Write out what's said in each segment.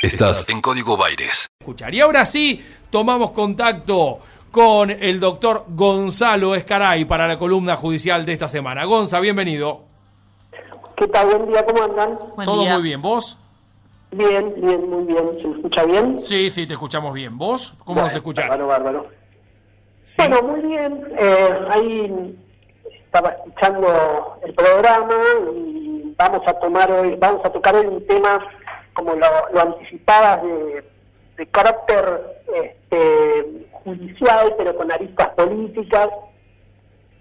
Estás en Código Baires. Escuchar. Y ahora sí, tomamos contacto con el doctor Gonzalo Escaray para la columna judicial de esta semana. Gonza, bienvenido. ¿Qué tal? Buen día, ¿cómo andan? Todo muy bien, ¿vos? Bien, bien, muy bien. ¿Se escucha bien? Sí, sí, te escuchamos bien. ¿Vos? ¿Cómo nos escuchás? Bárbaro, bárbaro. Bueno, muy bien. Eh, ahí estaba escuchando el programa y vamos a tomar hoy, vamos a tocar hoy un tema como lo, lo anticipabas, de, carácter este, judicial, pero con aristas políticas,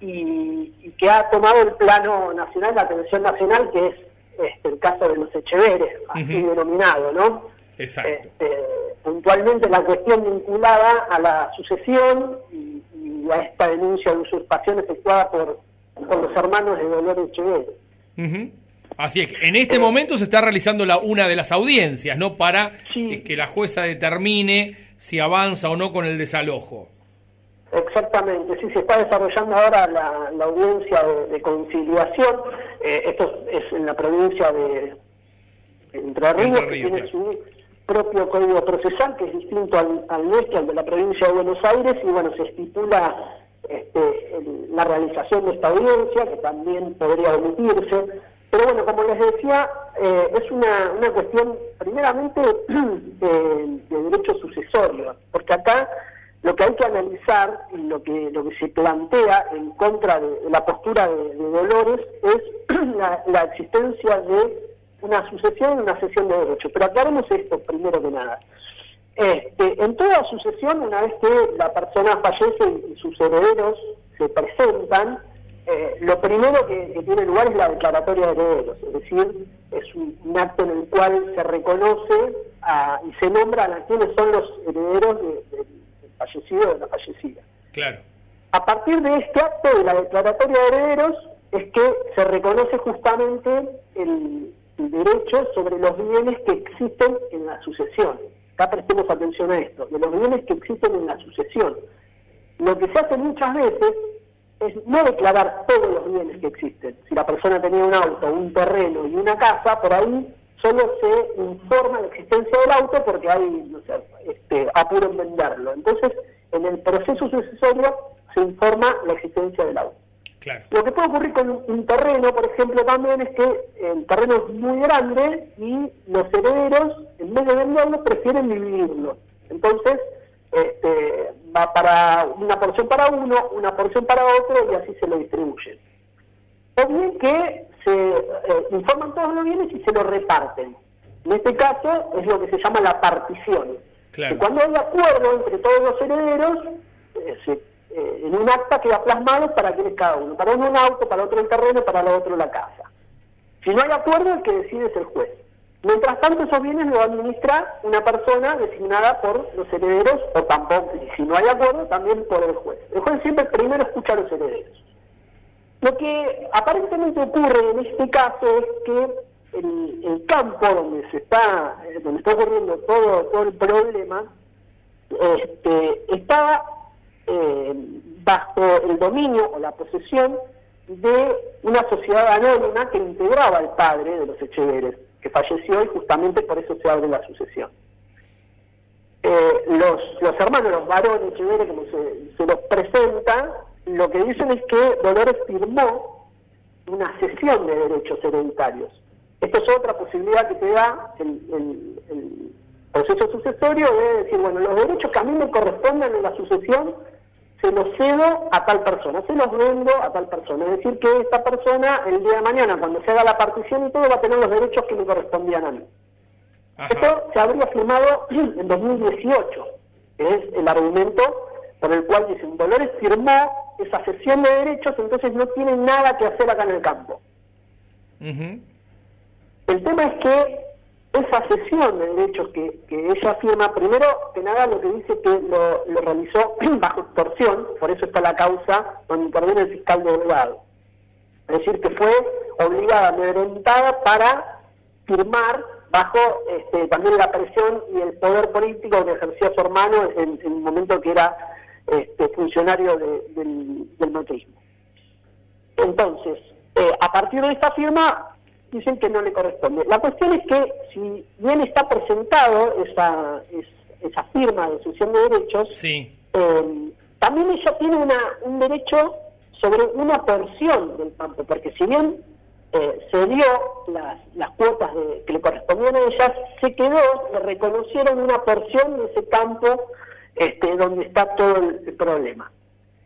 y, que ha tomado el plano nacional, la atención nacional, que es este, el caso de los Echeveres, así denominado, ¿no? Exacto. Este, puntualmente la cuestión vinculada a la sucesión y, a esta denuncia de usurpación efectuada por, por los hermanos de Dolores Echeveres. Así es, en este momento se está realizando la, una de las audiencias, ¿no? Para eh, que la jueza determine si avanza o no con el desalojo. Exactamente, sí, se está desarrollando ahora la, audiencia de, conciliación. Eh, esto es en la provincia de Entre Ríos, que tiene su propio código procesal, que es distinto al, nuestro, al de la provincia de Buenos Aires, y bueno, se estipula este, la realización de esta audiencia, que también podría omitirse pero bueno, como les decía, eh, es una, una cuestión primeramente de, derecho sucesorio, porque acá lo que hay que analizar y lo que, lo que se plantea en contra de, la postura de, Dolores es la, existencia de una sucesión y una cesión de derechos. Pero aclaremos esto primero que nada. Este, en toda sucesión, una vez que la persona fallece y sus herederos se presentan, eh, lo primero que, tiene lugar es la declaratoria de herederos, es decir, es un, acto en el cual se reconoce y se nombran a quienes son los herederos del fallecido o de la fallecida. Claro. A partir de este acto de la declaratoria de herederos es que se reconoce justamente el, derecho sobre los bienes que existen en la sucesión. Acá prestemos atención a esto, de los bienes que existen en la sucesión. Lo que se hace muchas veces es no declarar todos los bienes que existen. Si la persona tenía un auto, un terreno y una casa, por ahí solo se informa la existencia del auto porque hay no sé, este, apuro en venderlo. Entonces, en el proceso sucesorio se informa la existencia del auto. Lo que puede ocurrir con un terreno, por ejemplo, también es que el terreno es muy grande y los herederos, en vez de venderlo, prefieren dividirlo. Entonces, este, va para una porción para uno, una porción para otro y así se lo distribuyen. O bien que se eh, informan todos los bienes y se los reparten. En este caso es lo que se llama la partición. cuando hay acuerdo entre todos los herederos, eh, eh, en un acta queda plasmado para quienes cada uno. Para uno un auto, para otro el terreno, para el otro la casa. Si no hay acuerdo, el que decide es el juez. Mientras tanto, esos bienes los administra una persona designada por los herederos, o tampoco, si no hay acuerdo, también por el juez. El juez siempre primero escucha a los herederos. Lo que aparentemente ocurre en este caso es que el, campo donde se está, eh, donde está ocurriendo todo, todo el problema, este, está eh, bajo el dominio o la posesión de una sociedad anónima que integraba al padre de los Echeveres que falleció y justamente por eso se abre la sucesión. Eh, los, los hermanos, los varones Echeverri, como se, se los presenta, lo que dicen es que Dolores firmó una cesión de derechos hereditarios. Esto es otra posibilidad que te da el, el proceso sucesorio de decir, bueno, los derechos que a mí me corresponden en la sucesión se los cedo a tal persona, se los vendo a tal persona. Es decir, que esta persona el día de mañana, cuando se haga la partición y todo, va a tener los derechos que me correspondían a mí. Esto se habría firmado en 2018, que es el argumento por el cual dicen, Dolores firmó esa cesión de derechos, entonces no tiene nada que hacer acá en el campo. El tema es que esa cesión de derechos que, ella firma, primero que nada lo que dice que lo, realizó bajo extorsión, por eso está la causa donde interviene el fiscal delegado. Es decir, que fue obligada, amedrentada para firmar bajo este, también la presión y el poder político que ejercía su hermano en, el momento que era este, funcionario del, del Entonces, eh, a partir de esta firma, dicen que no le corresponde. La cuestión es que si bien está presentado esa, esa firma de sucesión de derechos, eh, también ella tiene una, un derecho sobre una porción del campo, porque si bien eh, se dio las, las cuotas que le correspondían a ellas, se quedó, le reconocieron una porción de ese campo este, donde está todo el, problema.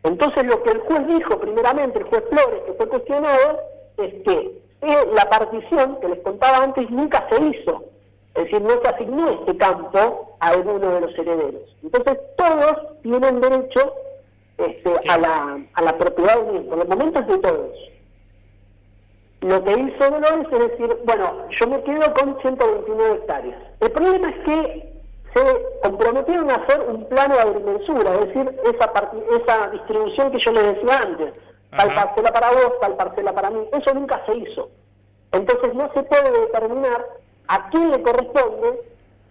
Entonces lo que el juez dijo primeramente, el juez Flores, que fue cuestionado, es que la partición que les contaba antes nunca se hizo. Es decir, no se asignó este campo a alguno de los herederos. Entonces todos tienen derecho este, a, la, a la propiedad del mismo, por los momentos de todos. Lo que hizo Dolores es decir, bueno, yo me quedo con 129 hectáreas. El problema es que se comprometieron a hacer un plano de agrimensura, es decir, esa, esa distribución que yo les decía antes, tal parcela para vos, tal parcela para mí, eso nunca se hizo. Entonces no se puede determinar a quién le corresponde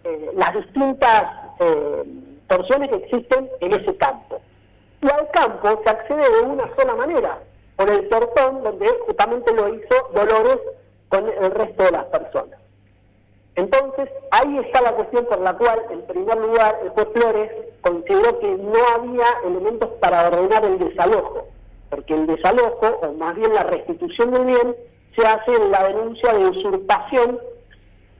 eh, las distintas eh, porciones que existen en ese campo. Y al campo se accede de una sola manera, por el portón donde justamente lo hizo Dolores con el resto de las personas. Entonces, ahí está la cuestión por la cual, en primer lugar, el juez Flores consideró que no había elementos para ordenar el desalojo, porque el desalojo, o más bien la restitución del bien, se hace en la denuncia de usurpación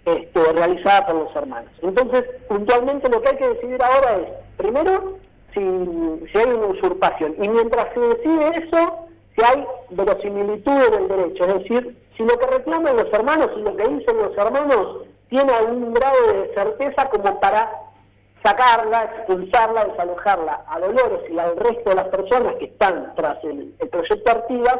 este, realizada por los hermanos. Entonces, puntualmente lo que hay que decidir ahora es, primero, si, si hay una usurpación, y mientras se decide eso, si hay verosimilitud en el derecho, es decir, si lo que reclaman los hermanos y lo que dicen los hermanos tiene algún grado de certeza como para sacarla, expulsarla, desalojarla a Dolores y al resto de las personas que están tras el, proyecto Artigas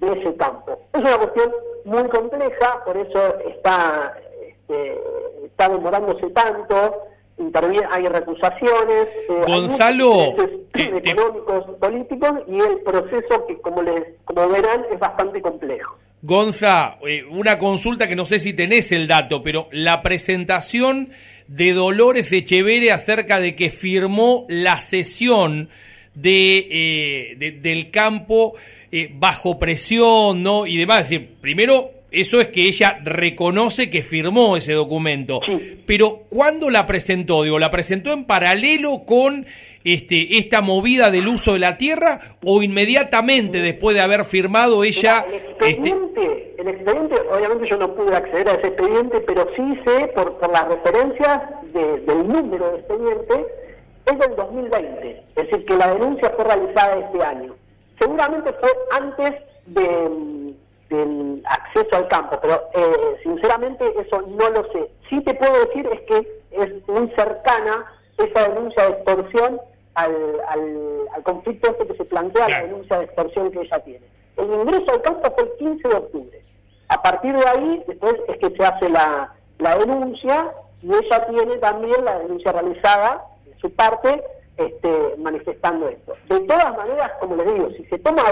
de ese campo. Es una cuestión muy compleja, por eso está, este, está demorándose tanto, hay recusaciones, eh, Gonzalo, económicos, políticos y el proceso que como les como verán es bastante complejo. Gonza, eh, una consulta que no sé si tenés el dato, pero la presentación de Dolores Echeverre acerca de que firmó la sesión de, eh, del campo bajo presión, ¿no? Y demás. Es decir, primero eso es que ella reconoce que firmó ese documento. Pero ¿cuándo la presentó? Digo, ¿la presentó en paralelo con este, esta movida del uso de la tierra o inmediatamente después de haber firmado ella... el, expediente, el expediente, obviamente yo no pude acceder a ese expediente, pero sí sé por, por las referencias del número de expediente, es del 2020. Es decir, que la denuncia fue realizada este año. Seguramente fue antes de acceso al campo, pero eh, sinceramente eso no lo sé. Sí te puedo decir es que es muy cercana esa denuncia de extorsión al, al, conflicto este que se plantea, la denuncia de extorsión que ella tiene. El ingreso al campo fue el 15 de octubre. A partir de ahí, después es que se hace la, la denuncia y ella tiene también la denuncia realizada de su parte este, manifestando esto. De todas maneras, como les digo, si se toma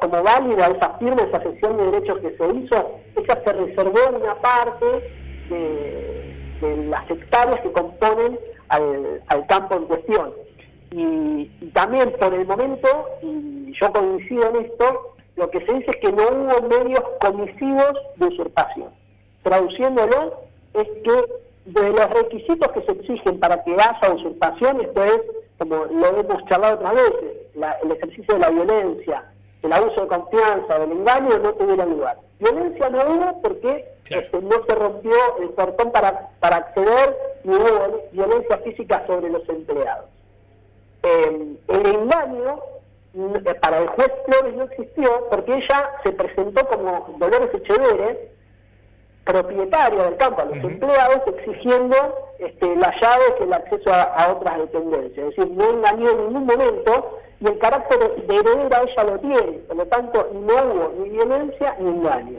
como válida esa firma, esa sesión de derechos que se hizo, esa se reservó una parte de, las hectáreas que componen al, campo en cuestión. Y, también por el momento, y yo coincido en esto, lo que se dice es que no hubo medios comisivos de usurpación. Traduciéndolo, es que de los requisitos que se exigen para que haya usurpación, esto es como lo hemos charlado otras veces, el ejercicio de la violencia, el abuso de confianza, del engaño, no tuviera lugar. Violencia no hubo porque este, no se rompió el portón para, para acceder, ni hubo violencia física sobre los empleados. Eh, el engaño eh, para el juez Flores no existió porque ella se presentó como Dolores Echeverre, propietaria del campo, a los empleados, exigiendo este, las llaves y el acceso a, otras dependencias. Es decir, no engañó en ningún momento y el carácter de heredera ella lo tiene. Por lo tanto, no hubo ni violencia ni engaño.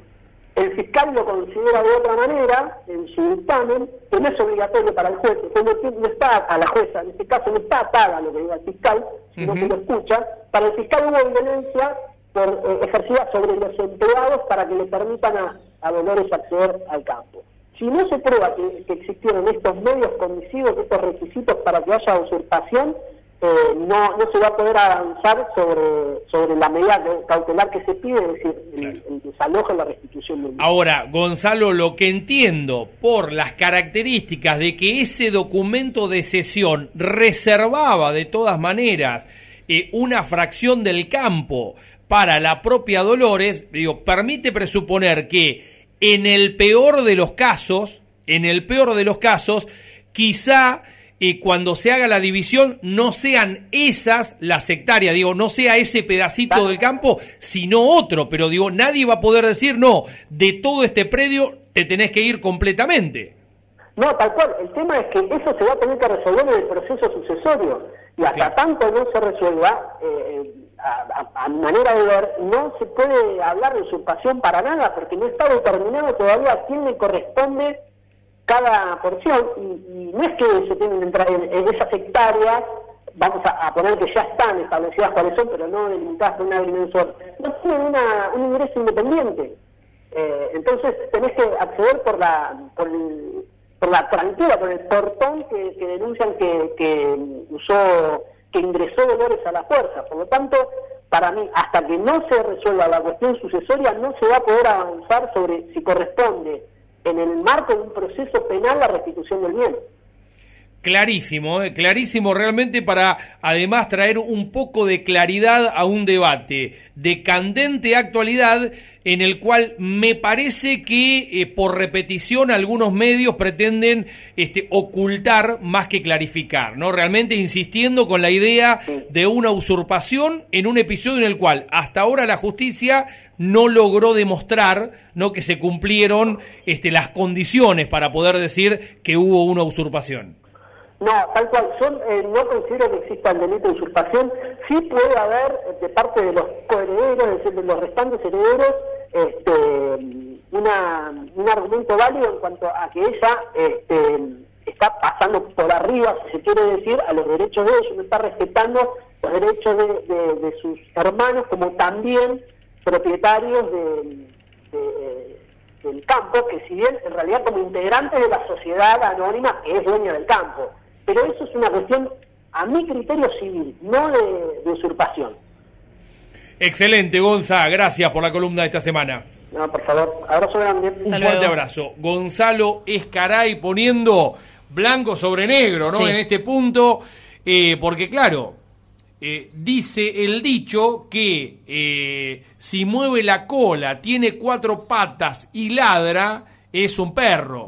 El fiscal lo considera de otra manera en su dictamen, que no es obligatorio para el juez, que no, está a la jueza, en este caso no está atada lo que diga el fiscal, sino que lo escucha. Para el fiscal hubo violencia por, eh, ejercida sobre los empleados para que le permitan a, a Dolores acceder al campo. Si no se prueba que, existieron estos medios comisivos, estos requisitos para que haya usurpación, eh, no, no se va a poder avanzar sobre, sobre la medida cautelar que se pide, es decir, el, desalojo y la restitución del Ahora, Gonzalo, lo que entiendo por las características de que ese documento de sesión reservaba de todas maneras eh, una fracción del campo para la propia Dolores, digo, permite presuponer que en el peor de los casos, en el peor de los casos, quizá y cuando se haga la división no sean esas las hectáreas, digo, no sea ese pedacito del campo, sino otro, pero digo, nadie va a poder decir, no, de todo este predio te tenés que ir completamente. No, tal cual, el tema es que eso se va a tener que resolver en el proceso sucesorio, y hasta tanto no se resuelva, eh, a, a, manera de ver, no se puede hablar de usurpación para nada, porque no está determinado todavía quién le corresponde cada porción, y, no es que se tienen que entrar en, esas hectáreas, vamos a, poner que ya están establecidas cuáles son, pero no delimitadas por una agrimensor, no tienen una, un ingreso independiente. Eh, entonces tenés que acceder por la por, por la por el portón que, denuncian que, que usó, que ingresó Dolores a la fuerza. Por lo tanto, para mí, hasta que no se resuelva la cuestión sucesoria, no se va a poder avanzar sobre si corresponde en el marco de un proceso penal la restitución del bien. Clarísimo, eh, clarísimo realmente para además traer un poco de claridad a un debate de candente actualidad en el cual me parece que eh, por repetición algunos medios pretenden este, ocultar más que clarificar, ¿no? Realmente insistiendo con la idea de una usurpación en un episodio en el cual hasta ahora la justicia no logró demostrar ¿no? que se cumplieron este, las condiciones para poder decir que hubo una usurpación. No, tal cual. Son, eh, no considero que exista el delito de usurpación. Sí puede haber, eh, de parte de los coherederos, es decir, de los restantes herederos, este, una, un argumento válido en cuanto a que ella este, está pasando por arriba, si se quiere decir, a los derechos de ellos, no está respetando los derechos de, sus hermanos como también propietarios de, del campo, que si bien en realidad como integrantes de la sociedad anónima que es dueña del campo. Pero eso es una cuestión, a mi criterio civil, no de, usurpación. Excelente, Gonza. Gracias por la columna de esta semana. No, por favor. Abrazo grande. Un fuerte abrazo. Gonzalo Escaray poniendo blanco sobre negro, ¿no? En este punto, eh, porque claro, eh, dice el dicho que eh, si mueve la cola, tiene cuatro patas y ladra, es un perro.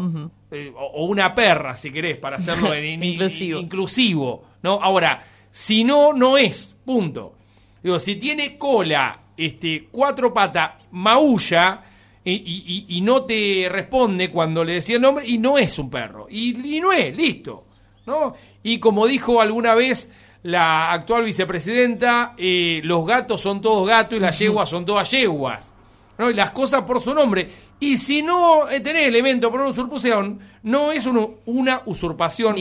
Eh, o una perra, si querés, para hacerlo en, inclusivo. inclusivo. ¿no? Ahora, si no, no es. Punto. Digo, si tiene cola, este, cuatro patas, maulla. Y, no te responde cuando le decía el nombre, y no es un perro. Y, y no es, listo. ¿no? Y como dijo alguna vez la actual vicepresidenta, eh, los gatos son todos gatos y las yeguas son todas yeguas. ¿No? Y las cosas por su nombre. Y si no eh, tenés elemento por una usurpación, no es una usurpación.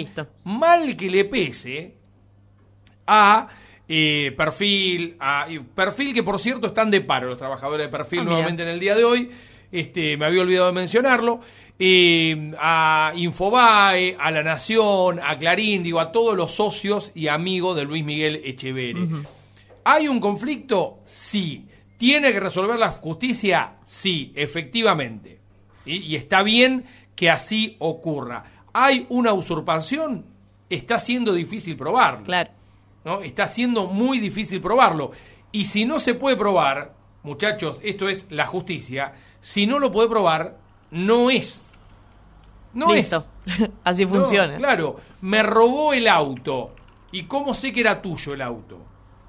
Mal que le pese a eh, perfil, a perfil que por cierto están de paro los trabajadores de perfil ah, nuevamente en el día de hoy. Este, me había olvidado de mencionarlo. Eh, a Infobae, a La Nación, a Clarín, digo, a todos los socios y amigos de Luis Miguel Echeverri. ¿Hay un conflicto? Sí. ¿Tiene que resolver la justicia? Sí, efectivamente. Y está bien que así ocurra. ¿Hay una usurpación? Está siendo difícil probarlo. Claro. ¿no? Está siendo muy difícil probarlo. Y si no se puede probar, muchachos, esto es la justicia, si no lo puede probar, no es no Listo. Así funciona. claro, me robó el auto. ¿Y cómo sé que era tuyo el auto?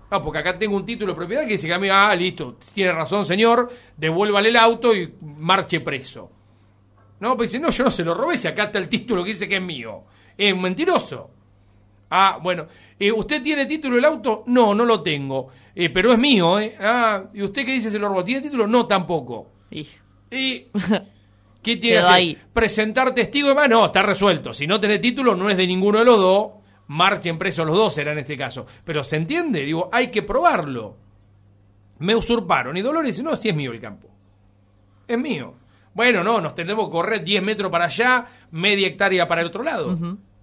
Ah, porque acá tengo un título de propiedad que dice que a mí, ah, listo, tiene razón, señor, devuélvale el auto y marche preso. No, pues dice, no, yo no se lo robé, si acá está el título que dice que es mío. Es mentiroso. Ah, bueno, eh, ¿usted tiene título del auto? No, no lo tengo, eh, pero es mío, ¿eh? Ah, ¿y usted qué dice se lo robó? ¿Tiene título? No, tampoco. Y... ¿Qué tiene que ¿Presentar testigo? Ah, no, está resuelto. Si no tenés título, no es de ninguno de los dos. Marchen presos los dos, será en este caso. Pero se entiende, digo, hay que probarlo. Me usurparon. Y Dolores dice, no, si es mío el campo. Es mío. Bueno, no, nos tenemos que correr 10 metros para allá, media hectárea para el otro lado.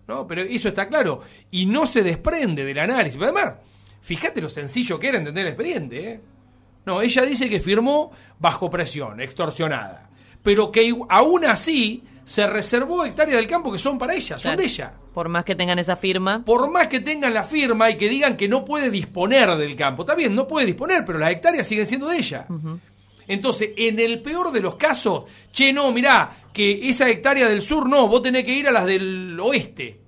¿no? Pero eso está claro. Y no se desprende del análisis. Pero además, fíjate lo sencillo que era entender el expediente. ¿eh? No, ella dice que firmó bajo presión, extorsionada. Pero que aún así se reservó hectáreas del campo que son para ella, son de ella. Por más que tengan esa firma. Por más que tengan la firma y que digan que no puede disponer del campo. Está bien, no puede disponer, pero las hectáreas siguen siendo de ella. Entonces, en el peor de los casos, che, no, mirá, que esa hectárea del sur no, vos tenés que ir a las del oeste.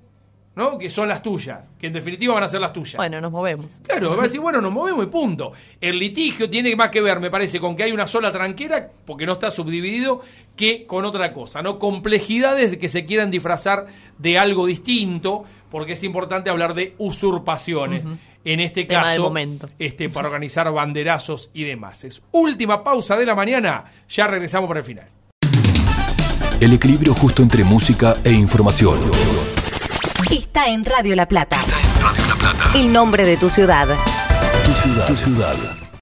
¿No? Que son las tuyas, que en definitiva van a ser las tuyas. Bueno, nos movemos. Claro, va a decir, bueno, nos movemos y punto. El litigio tiene más que ver, me parece, con que hay una sola tranquera, porque no está subdividido, que con otra cosa, ¿no? Complejidades que se quieran disfrazar de algo distinto, porque es importante hablar de usurpaciones. En este caso, este, para organizar banderazos y demás. Es última pausa de la mañana, ya regresamos para el final. El equilibrio justo entre música e información. Está en Radio La Plata. Está en Radio La Plata. El nombre de tu ciudad. Tu ciudad. Tu ciudad.